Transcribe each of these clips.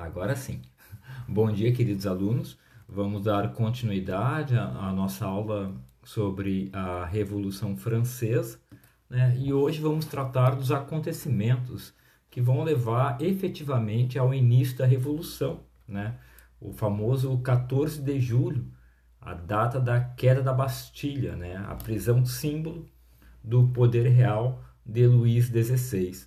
Agora sim. Bom dia, queridos alunos. Vamos dar continuidade à, à nossa aula sobre a Revolução Francesa. Né? E hoje vamos tratar dos acontecimentos que vão levar efetivamente ao início da Revolução. Né? O famoso 14 de julho, a data da queda da Bastilha, né? a prisão símbolo do poder real de Luís XVI.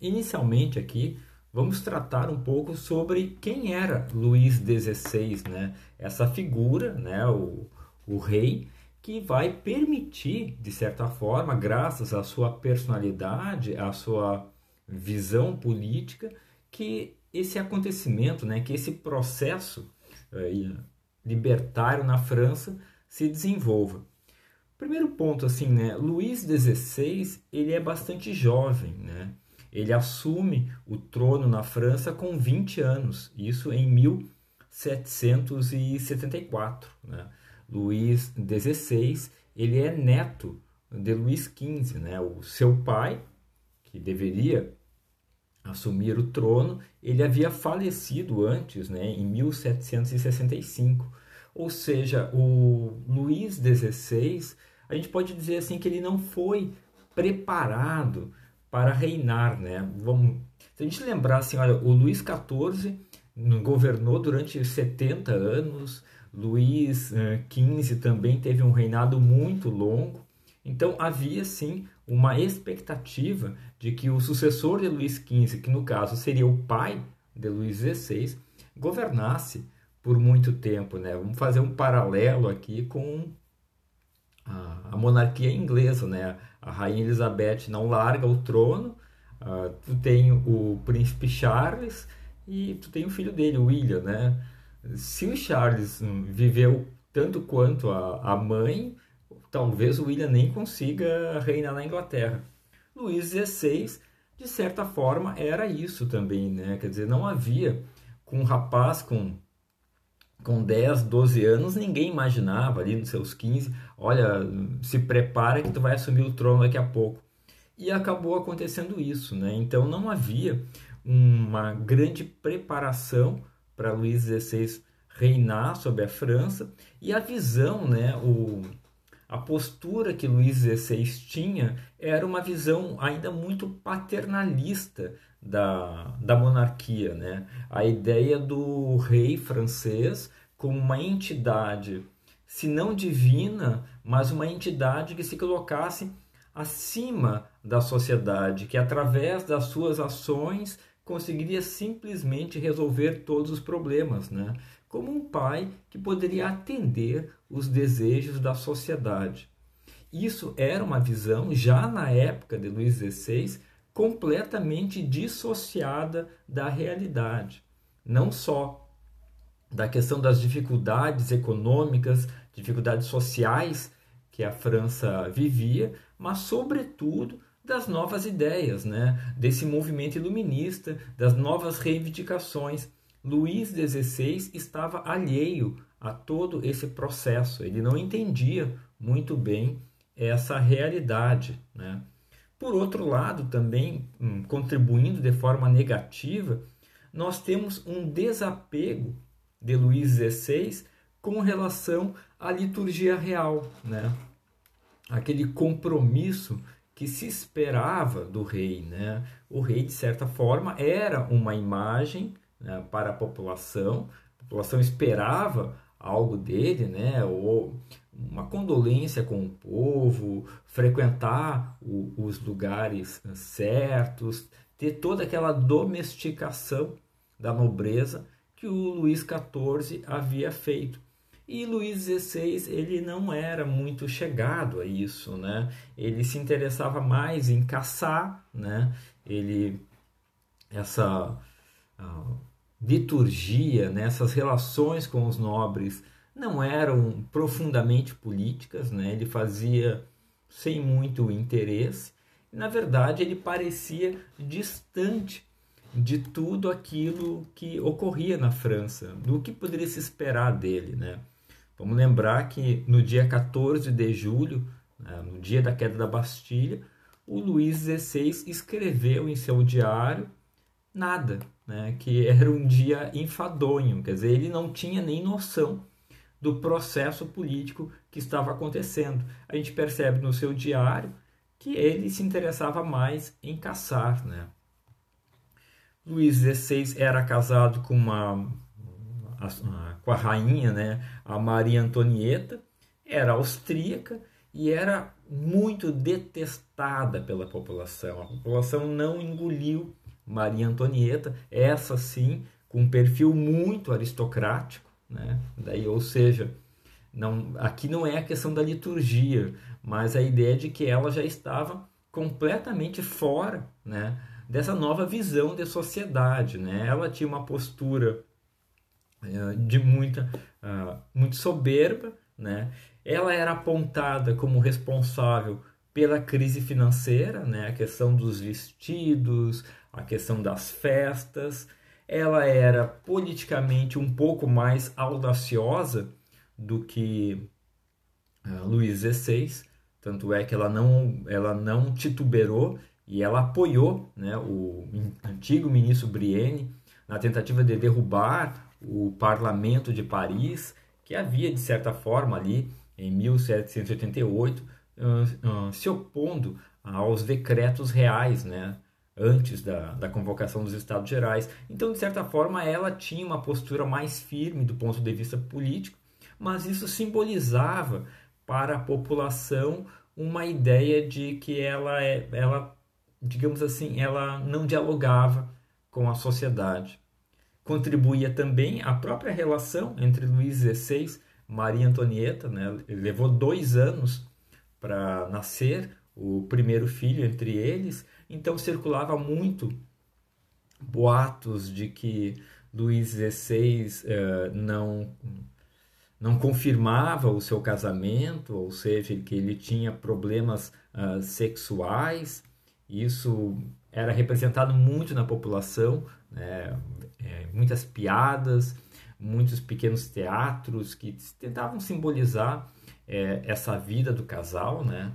Inicialmente aqui vamos tratar um pouco sobre quem era Luís XVI, né? Essa figura, né? O, o rei que vai permitir, de certa forma, graças à sua personalidade, à sua visão política, que esse acontecimento, né? Que esse processo eh, libertário na França se desenvolva. Primeiro ponto, assim, né? Luís XVI ele é bastante jovem, né? Ele assume o trono na França com 20 anos, isso em 1774. Né? Luís XVI ele é neto de Luís XV, né? o seu pai, que deveria assumir o trono, ele havia falecido antes, né? em 1765. Ou seja, o Luís XVI, a gente pode dizer assim que ele não foi preparado para reinar, né? Vamos, se a gente lembrar assim, olha, o Luís XIV governou durante 70 anos, Luís XV também teve um reinado muito longo, então havia sim uma expectativa de que o sucessor de Luís XV, que no caso seria o pai de Luís XVI, governasse por muito tempo, né? Vamos fazer um paralelo aqui com a, a monarquia inglesa, né? A rainha Elizabeth não larga o trono, uh, tu tem o príncipe Charles e tu tem o filho dele, o William, né? Se o Charles viveu tanto quanto a, a mãe, talvez o William nem consiga reinar na Inglaterra. Luís XVI, de certa forma, era isso também, né? Quer dizer, não havia com um rapaz com com 10, 12 anos, ninguém imaginava ali nos seus 15, olha, se prepara que tu vai assumir o trono daqui a pouco. E acabou acontecendo isso, né? Então não havia uma grande preparação para Luís XVI reinar sobre a França e a visão, né, o, a postura que Luís XVI tinha era uma visão ainda muito paternalista da, da monarquia, né? A ideia do rei francês como uma entidade, se não divina, mas uma entidade que se colocasse acima da sociedade, que através das suas ações conseguiria simplesmente resolver todos os problemas, né? Como um pai que poderia atender os desejos da sociedade. Isso era uma visão já na época de Luís XVI completamente dissociada da realidade. Não só da questão das dificuldades econômicas, dificuldades sociais que a França vivia, mas, sobretudo, das novas ideias, né? desse movimento iluminista, das novas reivindicações. Luís XVI estava alheio a todo esse processo, ele não entendia muito bem essa realidade. Né? Por outro lado, também hum, contribuindo de forma negativa, nós temos um desapego de Luís XVI com relação à liturgia real, né? Aquele compromisso que se esperava do rei, né? O rei de certa forma era uma imagem né, para a população, a população esperava algo dele, né? Ou uma condolência com o povo, frequentar o, os lugares certos, ter toda aquela domesticação da nobreza que o Luís XIV havia feito. E Luís XVI ele não era muito chegado a isso, né? Ele se interessava mais em caçar, né? Ele essa uh, liturgia, né? essas relações com os nobres não eram profundamente políticas, né? ele fazia sem muito interesse. Na verdade, ele parecia distante de tudo aquilo que ocorria na França, do que poderia se esperar dele. Né? Vamos lembrar que no dia 14 de julho, né, no dia da queda da Bastilha, o Luís XVI escreveu em seu diário nada, né? que era um dia enfadonho, quer dizer, ele não tinha nem noção do processo político que estava acontecendo. A gente percebe no seu diário que ele se interessava mais em caçar. Né? Luís XVI era casado com uma com a rainha, né, a Maria Antonieta, era austríaca e era muito detestada pela população. A população não engoliu Maria Antonieta, essa sim, com um perfil muito aristocrático, né? Daí, ou seja, não, aqui não é a questão da liturgia, mas a ideia de que ela já estava completamente fora, né? Dessa nova visão de sociedade, né? Ela tinha uma postura uh, de muita, uh, muito soberba, né? Ela era apontada como responsável pela crise financeira, né? A questão dos vestidos, a questão das festas. Ela era politicamente um pouco mais audaciosa do que uh, Luís XVI, tanto é que ela não, ela não titubeou e ela apoiou né, o antigo ministro Brienne na tentativa de derrubar o parlamento de Paris, que havia, de certa forma, ali em 1788, uh, uh, se opondo aos decretos reais, né, antes da, da convocação dos Estados Gerais. Então, de certa forma, ela tinha uma postura mais firme do ponto de vista político, mas isso simbolizava para a população uma ideia de que ela, é, ela digamos assim, ela não dialogava com a sociedade. Contribuía também a própria relação entre Luís XVI e Maria Antonieta, né? levou dois anos para nascer o primeiro filho entre eles, então circulava muito boatos de que Luís XVI uh, não não confirmava o seu casamento, ou seja, que ele tinha problemas uh, sexuais. Isso era representado muito na população, né? é, muitas piadas, muitos pequenos teatros que tentavam simbolizar é, essa vida do casal, né?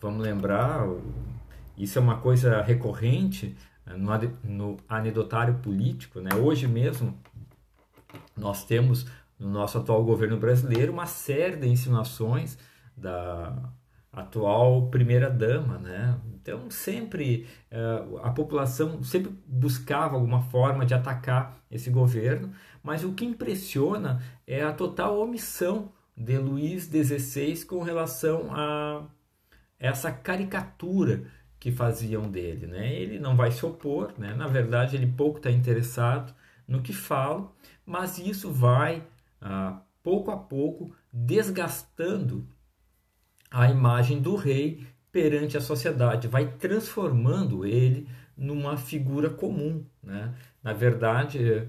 Vamos lembrar, isso é uma coisa recorrente né, no, anedotário político, né? Hoje mesmo nós temos no nosso atual governo brasileiro uma série de insinuações da atual primeira dama, né? Então sempre uh, a população sempre buscava alguma forma de atacar esse governo, mas o que impressiona é a total omissão de Luís XVI com relação a essa caricatura que faziam dele. Né? Ele não vai se opor, né? na verdade, ele pouco está interessado no que fala, mas isso vai, ah, pouco a pouco, desgastando a imagem do rei perante a sociedade, vai transformando ele numa figura comum. Né? Na verdade,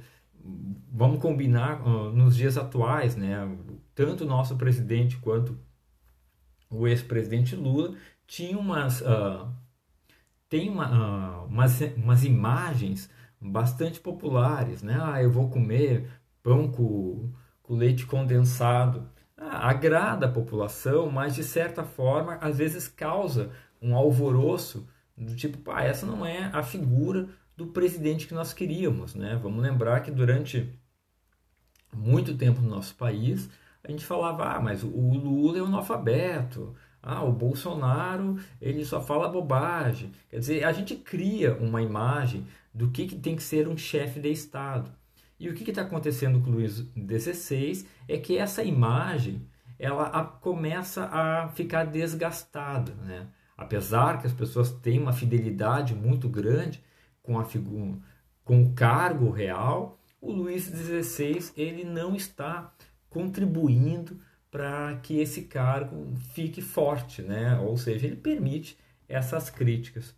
vamos combinar uh, nos dias atuais, né? tanto o nosso presidente quanto o ex-presidente Lula tinham umas, uh, tem uma, uh, umas, umas imagens bastante populares, né? Ah, eu vou comer pão com, com leite condensado. Ah, agrada a população, mas de certa forma às vezes causa um alvoroço do tipo, pá, essa não é a figura do presidente que nós queríamos. Né? Vamos lembrar que durante muito tempo no nosso país a gente falava, ah, mas o Lula é um analfabeto, ah, o Bolsonaro ele só fala bobagem. Quer dizer, a gente cria uma imagem do que, que tem que ser um chefe de Estado. E o que está acontecendo com o Luiz XVI é que essa imagem ela a, começa a ficar desgastada, né? Apesar que as pessoas têm uma fidelidade muito grande, com, a figura, com o cargo real, o Luís XVI ele não está contribuindo para que esse cargo fique forte, né? ou seja, ele permite essas críticas.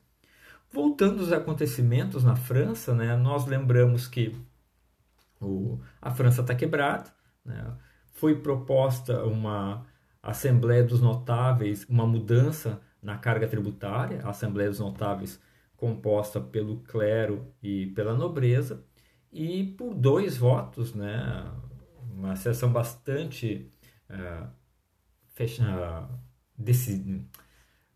Voltando aos acontecimentos na França, né, nós lembramos que o, a França está quebrada, né, foi proposta uma Assembleia dos Notáveis, uma mudança na carga tributária, a Assembleia dos Notáveis composta pelo clero e pela nobreza, e por dois votos, né, uma sessão bastante uh, fecha, uh,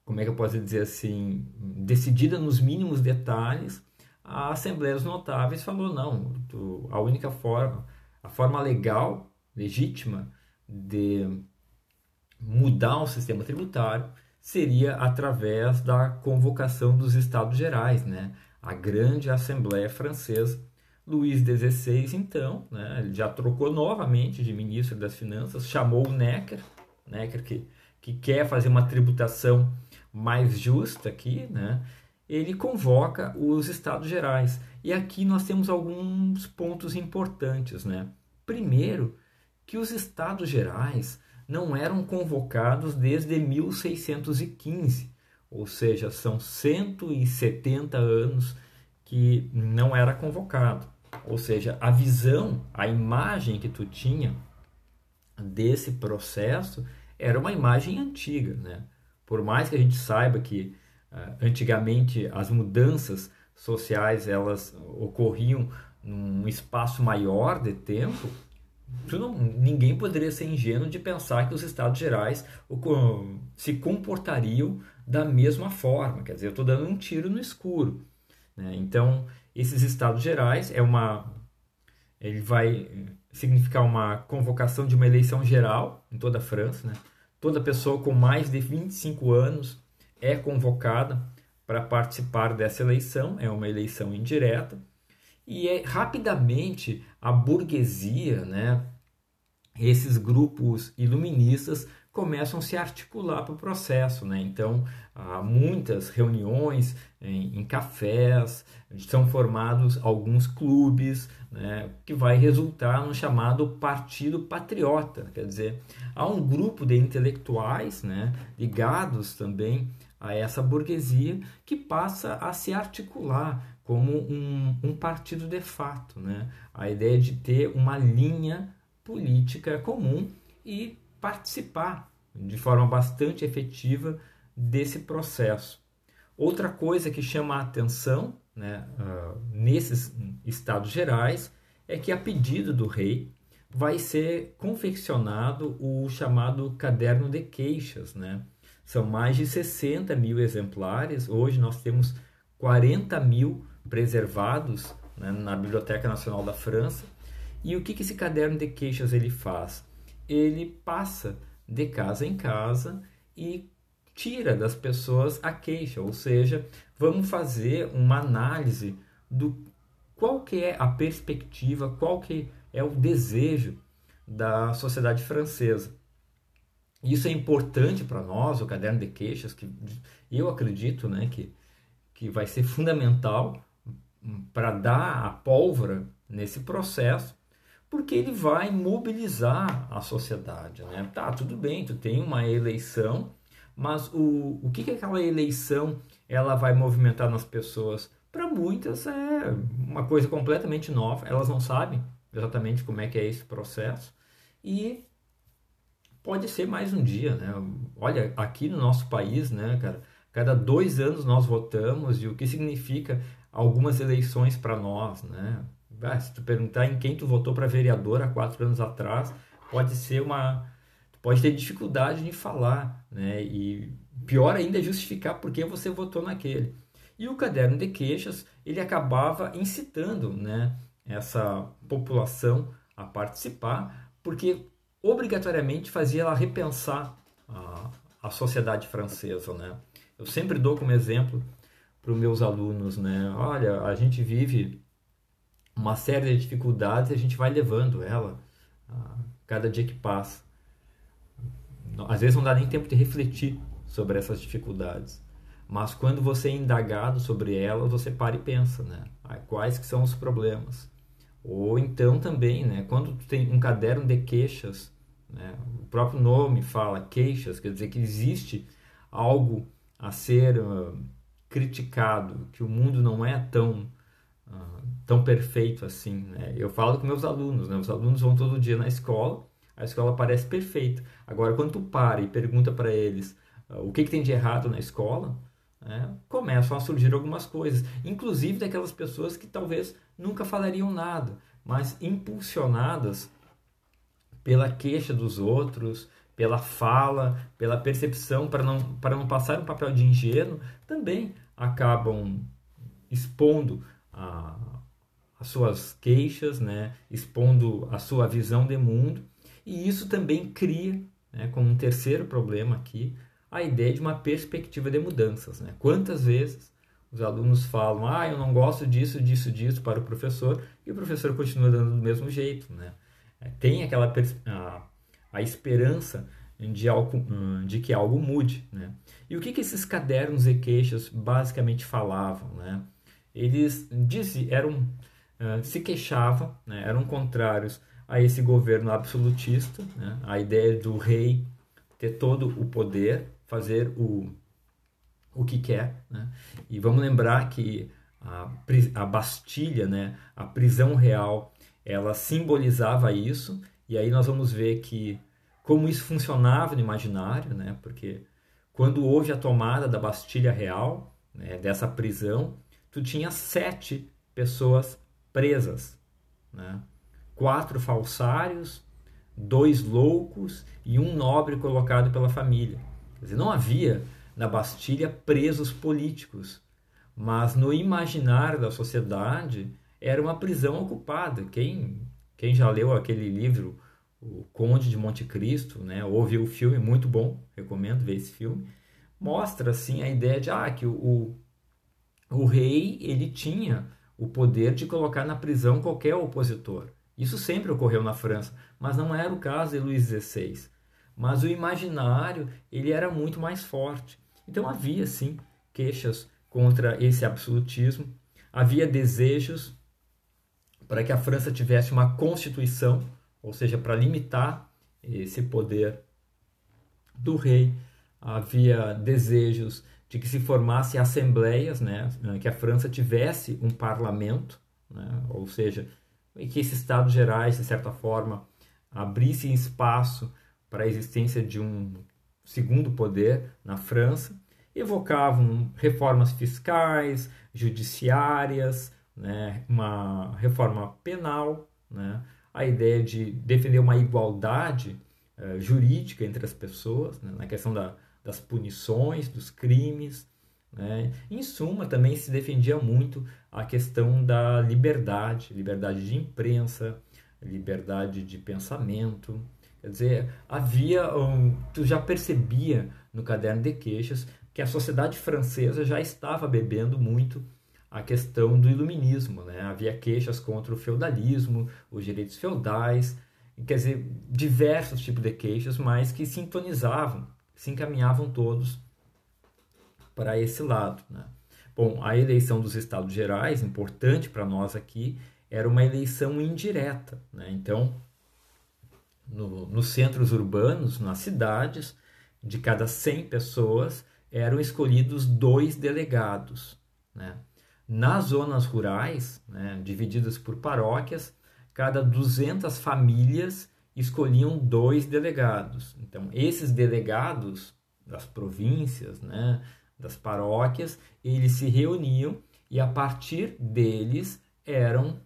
como é que eu posso dizer assim, decidida nos mínimos detalhes, a Assembleia dos Notáveis falou não, tu, a única forma, a forma legal, legítima de mudar o sistema tributário seria através da convocação dos Estados Gerais, né? A grande Assembleia Francesa. Luís XVI, então, né, ele já trocou novamente de ministro das Finanças, chamou o Necker, Necker que, que quer fazer uma tributação mais justa aqui, né? ele convoca os Estados Gerais. E aqui nós temos alguns pontos importantes. Né? Primeiro, que os Estados Gerais não eram convocados desde 1615, ou seja, são 170 anos que não era convocado. Ou seja, a visão, a imagem que tu tinha desse processo era uma imagem antiga, né? Por mais que a gente saiba que uh, antigamente as mudanças sociais elas ocorriam num espaço maior de tempo, não, ninguém poderia ser ingênuo de pensar que os estados gerais se comportariam da mesma forma. Quer dizer, eu estou dando um tiro no escuro. Né? Então, esses estados gerais é uma, ele vai significar uma convocação de uma eleição geral em toda a França. Né? Toda pessoa com mais de 25 anos é convocada para participar dessa eleição. É uma eleição indireta e é rapidamente a burguesia, né, esses grupos iluministas começam a se articular para o processo. Né? Então, há muitas reuniões em, em cafés, são formados alguns clubes, né, que vai resultar no chamado Partido Patriota. Quer dizer, há um grupo de intelectuais né, ligados também a essa burguesia que passa a se articular como um, um partido de fato. Né? A ideia de ter uma linha política comum e participar de forma bastante efetiva desse processo. Outra coisa que chama a atenção né, uh, nesses estados gerais é que, a pedido do rei, vai ser confeccionado o chamado caderno de queixas. Né? São mais de 60 mil exemplares, hoje nós temos 40 mil preservados né, na Biblioteca Nacional da França. E o que, que esse caderno de queixas ele faz? Ele passa de casa em casa e tira das pessoas a queixa, ou seja, vamos fazer uma análise do qual que é a perspectiva, qual que é o desejo da sociedade francesa. Isso é importante para nós, o caderno de queixas, que eu acredito né, que, que vai ser fundamental para dar a pólvora nesse processo, porque ele vai mobilizar a sociedade. Né? Tá, tudo bem, tu tem uma eleição, mas o, o que, que aquela eleição ela vai movimentar nas pessoas? Para muitas é uma coisa completamente nova, elas não sabem exatamente como é que é esse processo e pode ser mais um dia, né? Olha, aqui no nosso país, né, cara, cada dois anos nós votamos e o que significa algumas eleições para nós, né? Ah, se tu perguntar em quem tu votou para vereador há quatro anos atrás, pode ser uma, pode ter dificuldade de falar, né? E pior ainda é justificar por que você votou naquele. E o caderno de queixas ele acabava incitando, né? Essa população a participar, porque obrigatoriamente fazia ela repensar a, a sociedade francesa, né? Eu sempre dou como exemplo para os meus alunos, né? Olha, a gente vive uma série de dificuldades e a gente vai levando ela a cada dia que passa. Às vezes não dá nem tempo de refletir sobre essas dificuldades. Mas quando você é indagado sobre elas, você para e pensa, né? Quais que são os problemas? Ou então também, né? Quando tem um caderno de queixas, né? o próprio nome fala queixas, quer dizer que existe algo a ser uh, criticado, que o mundo não é tão, tão perfeito assim. Né? Eu falo com meus alunos, né? os alunos vão todo dia na escola, a escola parece perfeita. Agora, quando tu para e pergunta para eles uh, o que, que, tem de errado na escola, né? começam a surgir algumas coisas, inclusive daquelas pessoas que talvez nunca falariam nada, mas impulsionadas pela queixa dos outros, pela fala, pela percepção, para não, para não passar um papel de ingênuo, também acabam expondo a, as suas queixas, né, expondo a sua visão de mundo, e isso também cria, né, como um terceiro problema aqui, a ideia de uma perspectiva de mudanças. Né? Quantas vezes os alunos falam, ah, eu não gosto disso, disso, disso para o professor, e o professor continua dando do mesmo jeito. Né? É, tem aquela a, a esperança de, algo, de que algo mude. Né? E o que, que esses cadernos e queixas basicamente falavam? Né? Eles diziam, eram, uh, se queixavam, né? eram contrários a esse governo absolutista, né? a ideia do rei ter todo o poder, fazer o, o que quer. Né? E vamos lembrar que a, a Bastilha, né, a prisão real, ela simbolizava isso, e aí nós vamos ver que como isso funcionava no imaginário, né, porque quando houve a tomada da Bastilha Real, né, dessa prisão, tu tinha sete pessoas presas, né? quatro falsários, dois loucos e um nobre colocado pela família. Quer dizer, não havia na Bastilha presos políticos, mas no imaginário da sociedade era uma prisão ocupada. Quem, quem já leu aquele livro, O Conde de Monte Cristo, né, ou viu o filme, muito bom, recomendo ver esse filme, mostra assim a ideia de ah, que o, o rei ele tinha o poder de colocar na prisão qualquer opositor. Isso sempre ocorreu na França, mas não era o caso de Luís XVI. Mas o imaginário ele era muito mais forte. Então havia sim queixas contra esse absolutismo, havia desejos para que a França tivesse uma constituição, ou seja, para limitar esse poder do rei. Havia desejos de que se formasse assembleias, né, que a França tivesse um parlamento, né, ou seja, que esses estados gerais, de certa forma, abrissem espaço para a existência de um segundo poder na França, evocavam reformas fiscais, judiciárias, né, uma reforma penal, né, a ideia de defender uma igualdade uh, jurídica entre as pessoas, né, na questão da, das punições, dos crimes. Né. Em suma, também se defendia muito a questão da liberdade, liberdade de imprensa, liberdade de pensamento, Quer dizer, havia, um, tu já percebia no caderno de queixas que a sociedade francesa já estava bebendo muito a questão do iluminismo, né? Havia queixas contra o feudalismo, os direitos feudais, quer dizer, diversos tipos de queixas, mas que sintonizavam, se encaminhavam todos para esse lado, né? Bom, a eleição dos estados gerais, importante para nós aqui, era uma eleição indireta, né? Então, no, nos centros urbanos, nas cidades, de cada 100 pessoas, eram escolhidos dois delegados. Né? Nas zonas rurais, né, divididas por paróquias, cada 200 famílias escolhiam dois delegados. Então, esses delegados das províncias, né, das paróquias, eles se reuniam e a partir deles eram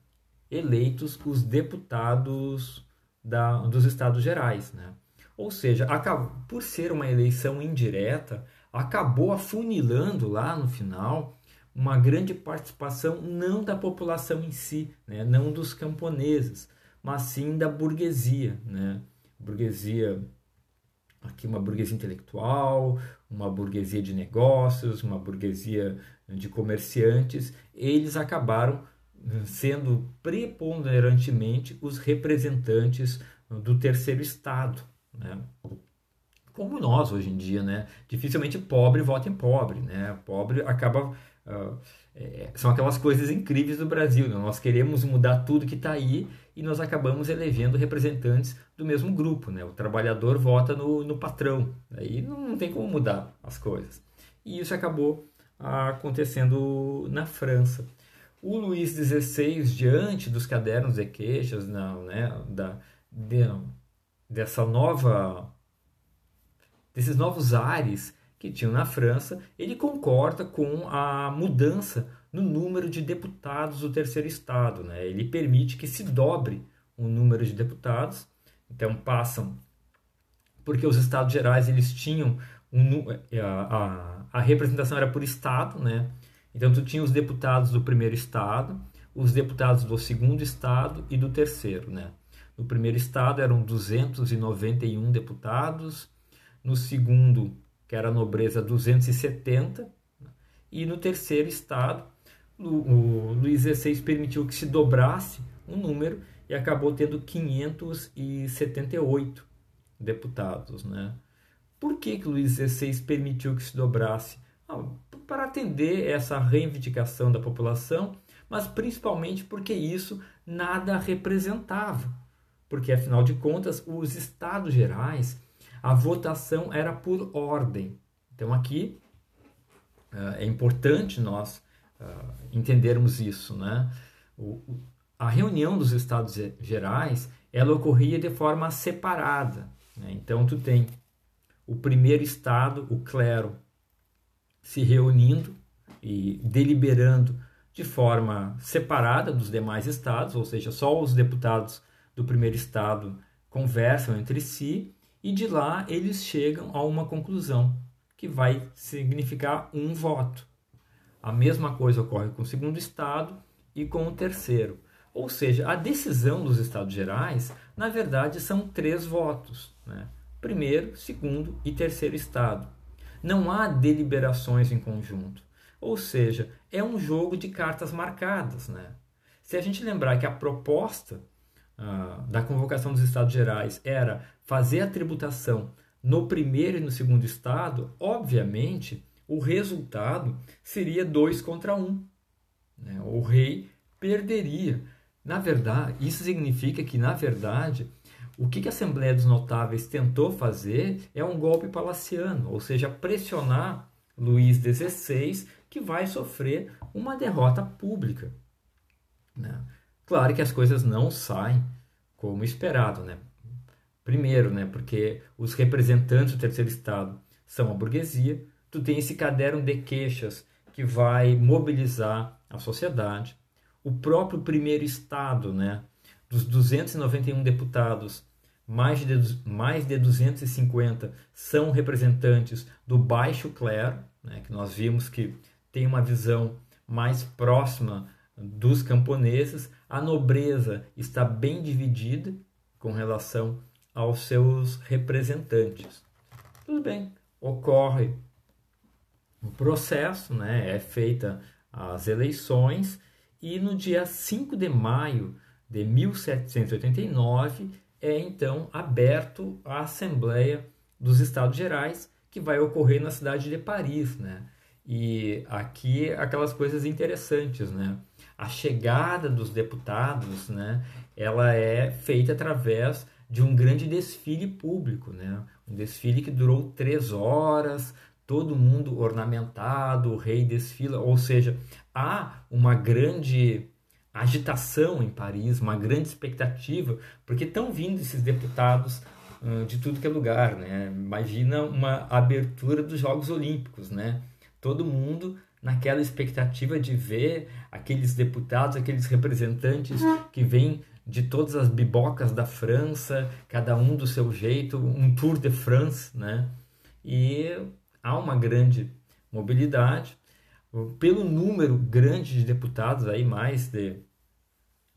eleitos os deputados da, dos estados gerais. Né? Ou seja, acabou, por ser uma eleição indireta, acabou afunilando lá no final uma grande participação não da população em si, né? não dos camponeses, mas sim da burguesia. Né? Burguesia, aqui uma burguesia intelectual, uma burguesia de negócios, uma burguesia de comerciantes, eles acabaram sendo preponderantemente os representantes do terceiro estado, né? Como nós hoje em dia, né? Dificilmente pobre vota em pobre, né? Pobre acaba uh, é, são aquelas coisas incríveis do Brasil. Né? Nós queremos mudar tudo que está aí e nós acabamos elegendo representantes do mesmo grupo, né? O trabalhador vota no, no patrão, aí não, não tem como mudar as coisas. E isso acabou acontecendo na França. O Luís XVI, diante dos cadernos de queixas, não, né, da, de, dessa nova, desses novos ares que tinham na França, ele concorda com a mudança no número de deputados do terceiro estado. Né? Ele permite que se dobre o número de deputados. Então passam, porque os estados gerais eles tinham um, a, a, a representação era por estado, né? Então tu tinha os deputados do primeiro estado, os deputados do segundo estado e do terceiro. Né? No primeiro estado eram 291 deputados, no segundo, que era a nobreza, 270, e no terceiro estado, o, Luís XVI permitiu que se dobrasse um número e acabou tendo 578 deputados. Né? Por que, que Luís XVI permitiu que se dobrasse? Ah, para atender essa reivindicação da população, mas principalmente porque isso nada representava. Porque, afinal de contas, os estados gerais, a votação era por ordem. Então, aqui uh, é importante nós uh, entendermos isso. Né? O, a reunião dos estados gerais ela ocorria de forma separada. Né? Então, tu tem o primeiro estado, o clero, se reunindo e deliberando de forma separada dos demais estados, ou seja, só os deputados do primeiro estado conversam entre si e de lá eles chegam a uma conclusão que vai significar um voto. A mesma coisa ocorre com o segundo estado e com o terceiro. Ou seja, a decisão dos estados gerais, na verdade, são três votos: né? primeiro, segundo e terceiro estado. Não há deliberações em conjunto. Ou seja, é um jogo de cartas marcadas. Né? Se a gente lembrar que a proposta ah, da convocação dos Estados Gerais era fazer a tributação no primeiro e no segundo estado, obviamente o resultado seria dois contra um. Né? O rei perderia. Na verdade, isso significa que, na verdade, o que a Assembleia dos Notáveis tentou fazer é um golpe palaciano, ou seja, pressionar Luís XVI, que vai sofrer uma derrota pública. Né? Claro que as coisas não saem como esperado. Né? Primeiro, né, porque os representantes do terceiro estado são a burguesia, tu tem esse caderno de queixas que vai mobilizar a sociedade. O próprio primeiro estado, né, dos 291 deputados, mais de, mais de 250 são representantes do baixo clero, né, que nós vimos que tem uma visão mais próxima dos camponeses. A nobreza está bem dividida com relação aos seus representantes. Tudo bem, ocorre um processo, né, é feita as eleições e no dia 5 de maio de 1789 é então aberto a Assembleia dos Estados Gerais, que vai ocorrer na cidade de Paris, né? E aqui aquelas coisas interessantes, né? A chegada dos deputados, né? Ela é feita através de um grande desfile público, né? Um desfile que durou três horas, todo mundo ornamentado, o rei desfila, ou seja, há uma grande agitação em Paris, uma grande expectativa, porque estão vindo esses deputados de tudo que é lugar, né? Imagina uma abertura dos Jogos Olímpicos, né? Todo mundo naquela expectativa de ver aqueles deputados, aqueles representantes que vêm de todas as bibocas da França, cada um do seu jeito, um Tour de France, né? E há uma grande mobilidade pelo número grande de deputados, aí mais de,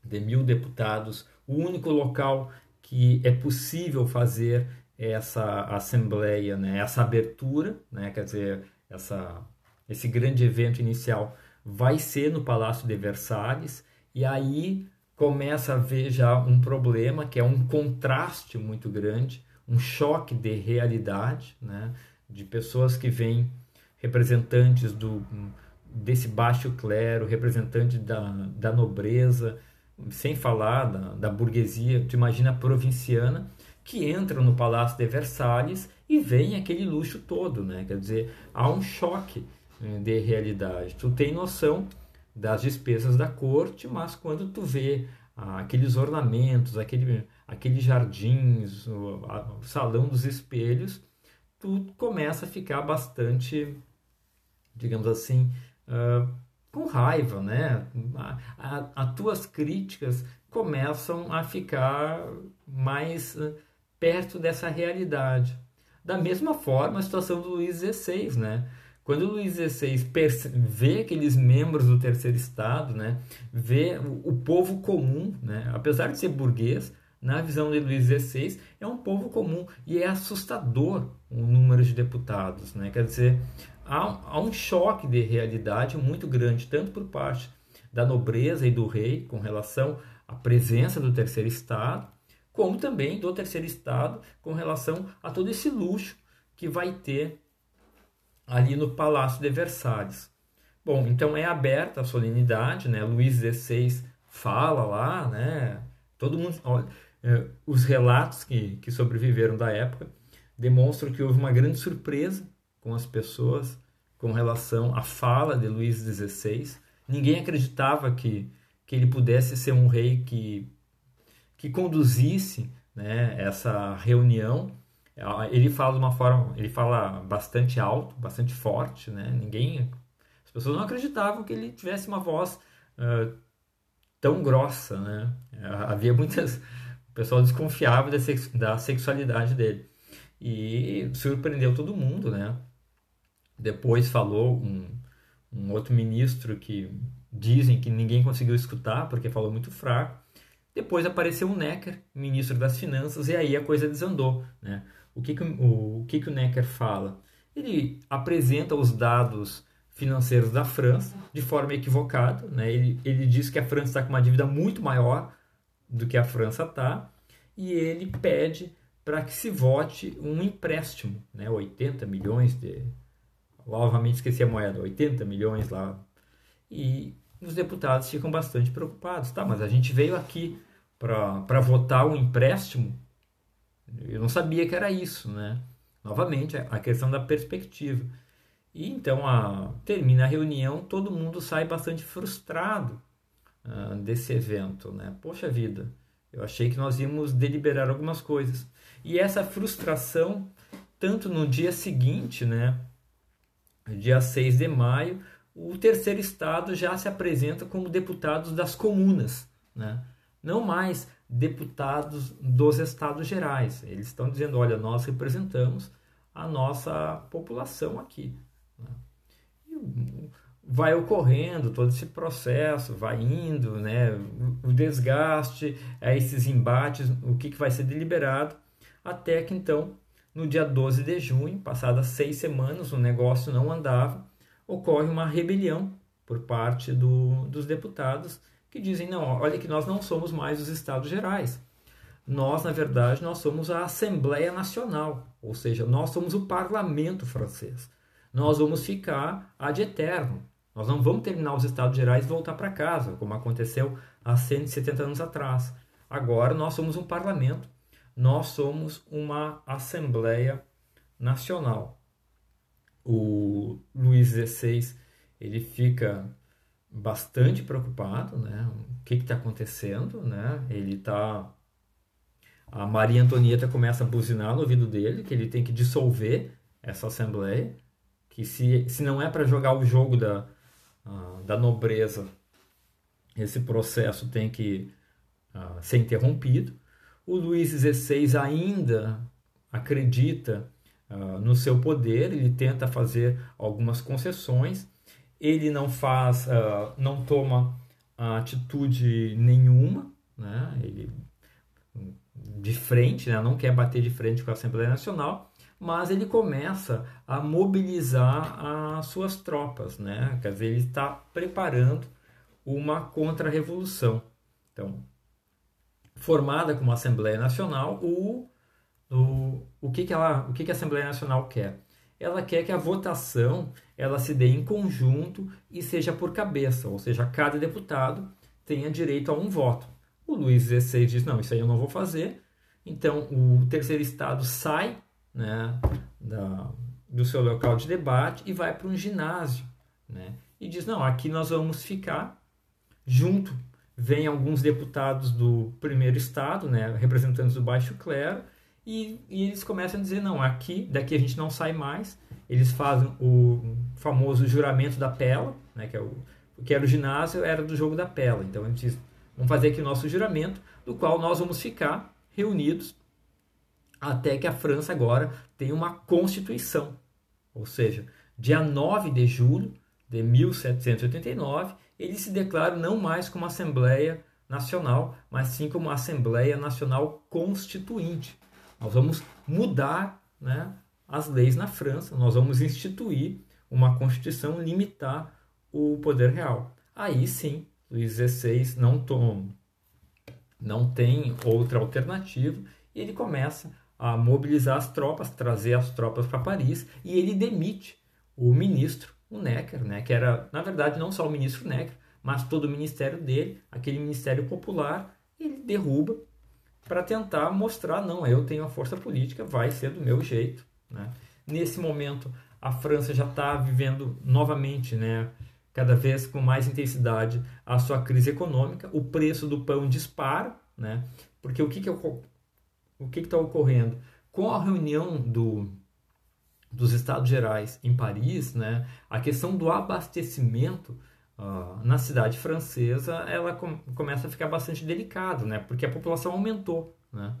de mil deputados, o único local que é possível fazer essa assembleia, né, essa abertura, né, quer dizer, essa, esse grande evento inicial vai ser no Palácio de Versalhes, e aí começa a haver já um problema, que é um contraste muito grande, um choque de realidade, né, de pessoas que vêm representantes do desse baixo clero, representante da, da nobreza, sem falar da, da burguesia, tu imagina provinciana, que entra no Palácio de Versalhes e vem aquele luxo todo, né? Quer dizer, há um choque eh, de realidade. Tu tem noção das despesas da corte, mas quando tu vê ah, aqueles ornamentos, aquele, aqueles jardins, o, a, o salão dos espelhos, tu começa a ficar bastante, digamos assim, uh, com raiva, né? As tuas críticas começam a ficar mais uh, perto dessa realidade. Da mesma forma, a situação do Luís XVI, né? Quando Luís XVI vê aqueles membros do terceiro estado, né, vê o, o povo comum, né, apesar de ser burguês, na visão de Luís XVI, é um povo comum e é assustador o número de deputados. Né? Quer dizer, há, há um choque de realidade muito grande, tanto por parte da nobreza e do rei com relação à presença do terceiro estado, como também do terceiro estado com relação a todo esse luxo que vai ter ali no Palácio de Versalhes. Bom, então é aberta a solenidade, né? Luís XVI fala lá, né? Todo mundo, olha, os relatos que, que sobreviveram da época demonstram que houve uma grande surpresa com as pessoas com relação à fala de Luís XVI. Ninguém acreditava que, que ele pudesse ser um rei que, que conduzisse né, essa reunião. Ele fala de uma forma, ele fala bastante alto, bastante forte, né? Ninguém, as pessoas não acreditavam que ele tivesse uma voz uh, tão grossa, né? Havia muitas pessoal desconfiava da sexualidade dele. E surpreendeu todo mundo, né? Depois falou um, um outro ministro que dizem que ninguém conseguiu escutar porque falou muito fraco. Depois apareceu o Necker, ministro das Finanças, e aí a coisa desandou. Né? O, que, que, o, o que, que o Necker fala? Ele apresenta os dados financeiros da França de forma equivocada. Né? Ele, ele diz que a França está com uma dívida muito maior do que a França está, e ele pede para que se vote um empréstimo, né, 80 milhões de. Novamente esqueci a moeda, 80 milhões lá. E os deputados ficam bastante preocupados. Tá, mas a gente veio aqui para votar um empréstimo. Eu não sabia que era isso, né? Novamente, a questão da perspectiva. E então a, termina a reunião, todo mundo sai bastante frustrado uh, desse evento, né? Poxa vida, eu achei que nós íamos deliberar algumas coisas. E essa frustração, tanto no dia seguinte, né, dia 6 de maio, o terceiro estado já se apresenta como deputados das comunas, né? não mais deputados dos estados gerais. Eles estão dizendo: olha, nós representamos a nossa população aqui. Né? E vai ocorrendo todo esse processo, vai indo, né, o desgaste, é esses embates, o que, que vai ser deliberado, até que então, no dia 12 de junho, passadas seis semanas, o negócio não andava, ocorre uma rebelião por parte do, dos deputados que dizem, não, olha que nós não somos mais os Estados Gerais, nós, na verdade, nós somos a Assembleia Nacional, ou seja, nós somos o parlamento francês. Nós vamos ficar ad eterno, nós não vamos terminar os Estados Gerais e voltar para casa, como aconteceu há 170 anos atrás. Agora nós somos um parlamento, nós somos uma Assembleia Nacional. O Luís XVI ele fica bastante preocupado, né? O que está acontecendo, né? Ele está a Maria Antonieta começa a buzinar no ouvido dele que ele tem que dissolver essa assembleia, que se, se não é para jogar o jogo da, ah, da nobreza, esse processo tem que uh, ser interrompido. O Luís XVI ainda acredita uh, no seu poder, ele tenta fazer algumas concessões, ele não faz, não toma atitude nenhuma, né? ele de frente, né? não quer bater de frente com a Assembleia Nacional, mas ele começa a mobilizar as suas tropas, né? Quer dizer, ele está preparando uma contra-revolução. Então, formada como Assembleia Nacional, o, o, o, que, que, ela, o que, que a Assembleia Nacional quer? Ela quer que a votação ela se dê em conjunto e seja por cabeça, ou seja, cada deputado tenha direito a um voto. O Luiz XVI diz: não, isso aí eu não vou fazer. Então, o terceiro estado sai né, da, do seu local de debate e vai para um ginásio. Né, e diz: não, aqui nós vamos ficar junto. Vem alguns deputados do primeiro estado, né, representantes do baixo clero, e, e eles começam a dizer: não, aqui, daqui a gente não sai mais. Eles fazem o famoso juramento da pela, né, que, é o, que era o ginásio, era do jogo da pela. Então eles dizem: vamos fazer aqui o nosso juramento, do qual nós vamos ficar reunidos até que a França agora tem uma constituição, ou seja, dia 9 de julho de 1789, ele se declara não mais como Assembleia Nacional, mas sim como Assembleia Nacional Constituinte. Nós vamos mudar né, as leis na França, nós vamos instituir uma Constituição limitar o poder real. Aí sim, Luís XVI não, toma, não tem outra alternativa e ele começa a mobilizar as tropas, trazer as tropas para Paris e ele demite o ministro, o Necker, né, que era, na verdade, não só o ministro Necker, mas todo o ministério dele, aquele ministério popular, ele derruba para tentar mostrar, não, eu tenho a força política, vai ser do meu jeito. Né? Nesse momento, a França já está vivendo novamente, né, cada vez com mais intensidade, a sua crise econômica, o preço do pão dispara, né? porque o que que o que está ocorrendo? Com a reunião do, dos Estados Gerais em Paris, né, a questão do abastecimento uh, na cidade francesa ela com, começa a ficar bastante delicado, né, porque a população aumentou. Né?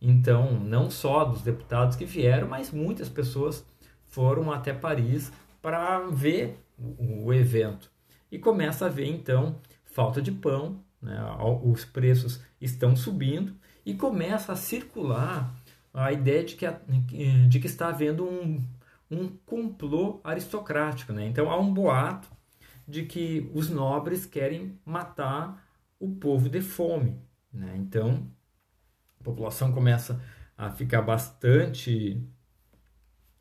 Então, não só dos deputados que vieram, mas muitas pessoas foram até Paris para ver o, o evento. E começa a ver então falta de pão, né? os preços estão subindo e começa a circular a ideia de que, de que está havendo um, um complô aristocrático. Né? Então há um boato de que os nobres querem matar o povo de fome. Né? Então a população começa a ficar bastante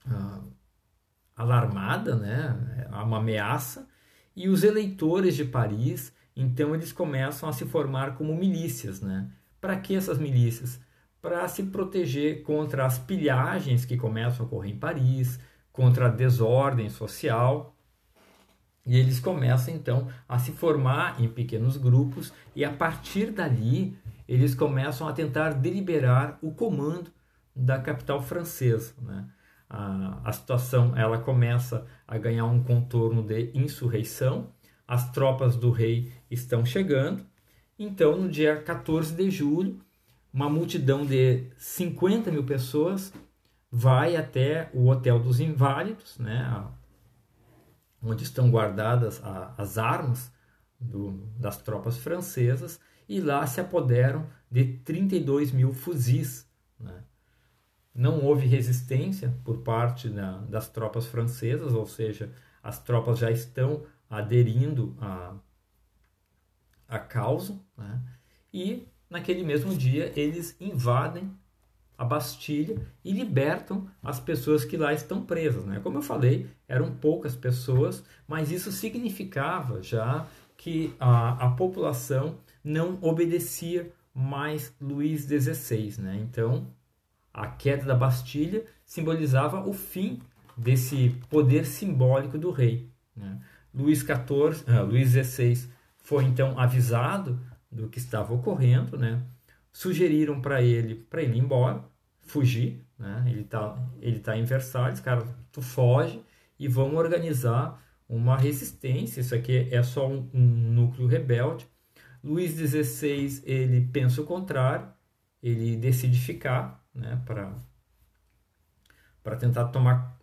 uh, alarmada, né? há uma ameaça, e os eleitores de Paris, então eles começam a se formar como milícias. Né? Para que essas milícias? Para se proteger contra as pilhagens que começam a ocorrer em Paris, contra a desordem social. E eles começam então a se formar em pequenos grupos e a partir dali eles começam a tentar deliberar o comando da capital francesa. Né? A, a situação ela começa a ganhar um contorno de insurreição, as tropas do rei estão chegando então, no dia 14 de julho, uma multidão de 50 mil pessoas vai até o Hotel dos Inválidos, né, onde estão guardadas a, as armas do, das tropas francesas, e lá se apoderam de 32 mil fuzis. Né. Não houve resistência por parte da, das tropas francesas, ou seja, as tropas já estão aderindo a a causa, né? e naquele mesmo dia eles invadem a Bastilha e libertam as pessoas que lá estão presas. Né? Como eu falei, eram poucas pessoas, mas isso significava já que a, a população não obedecia mais Luís XVI. Né? Então, a queda da Bastilha simbolizava o fim desse poder simbólico do rei. Né? Luís XIV, uh, Luís XVI foi então avisado do que estava ocorrendo, né? Sugeriram para ele para ele ir embora, fugir, né? Ele tá ele tá em Versalhes, cara, tu foge e vão organizar uma resistência. Isso aqui é só um, um núcleo rebelde. Luís XVI ele pensa o contrário, ele decide ficar, né? Para para tentar tomar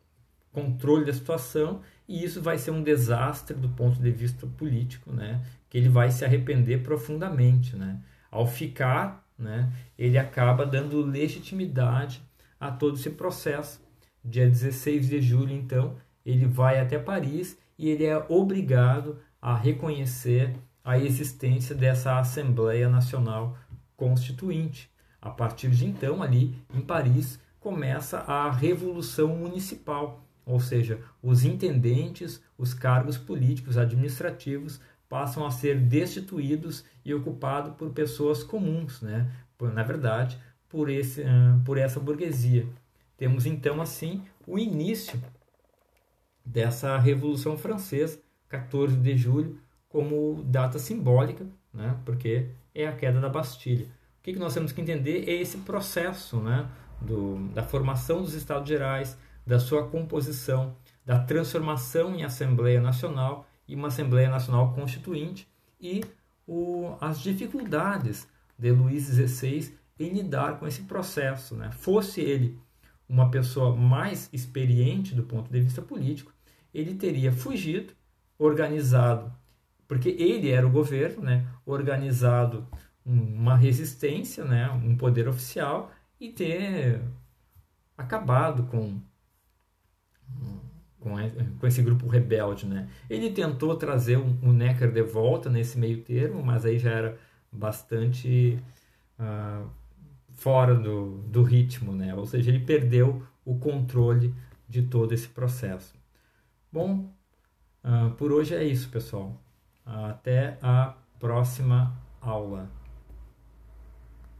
controle da situação e isso vai ser um desastre do ponto de vista político, né? Que ele vai se arrepender profundamente, né? Ao ficar, né? Ele acaba dando legitimidade a todo esse processo. Dia 16 de julho, então, ele vai até Paris e ele é obrigado a reconhecer a existência dessa Assembleia Nacional Constituinte. A partir de então, ali em Paris, começa a Revolução Municipal ou seja, os intendentes, os cargos políticos administrativos passam a ser destituídos e ocupados por pessoas comuns, né? Na verdade, por, esse, por essa burguesia. Temos então assim o início dessa Revolução Francesa, 14 de julho, como data simbólica, né? porque é a queda da Bastilha. O que, que nós temos que entender é esse processo né? Do, da formação dos Estados Gerais, da sua composição, da transformação em Assembleia Nacional e uma Assembleia Nacional Constituinte e o, as dificuldades de Luís XVI em lidar com esse processo. Né? Fosse ele uma pessoa mais experiente do ponto de vista político, ele teria fugido, organizado, porque ele era o governo, né, organizado uma resistência, né, um poder oficial e ter acabado com, com esse grupo rebelde, né? Ele tentou trazer o um, um Necker de volta nesse meio termo, mas aí já era bastante uh, fora do, do ritmo, né? Ou seja, ele perdeu o controle de todo esse processo. Bom, uh, por hoje é isso, pessoal. Até a próxima aula.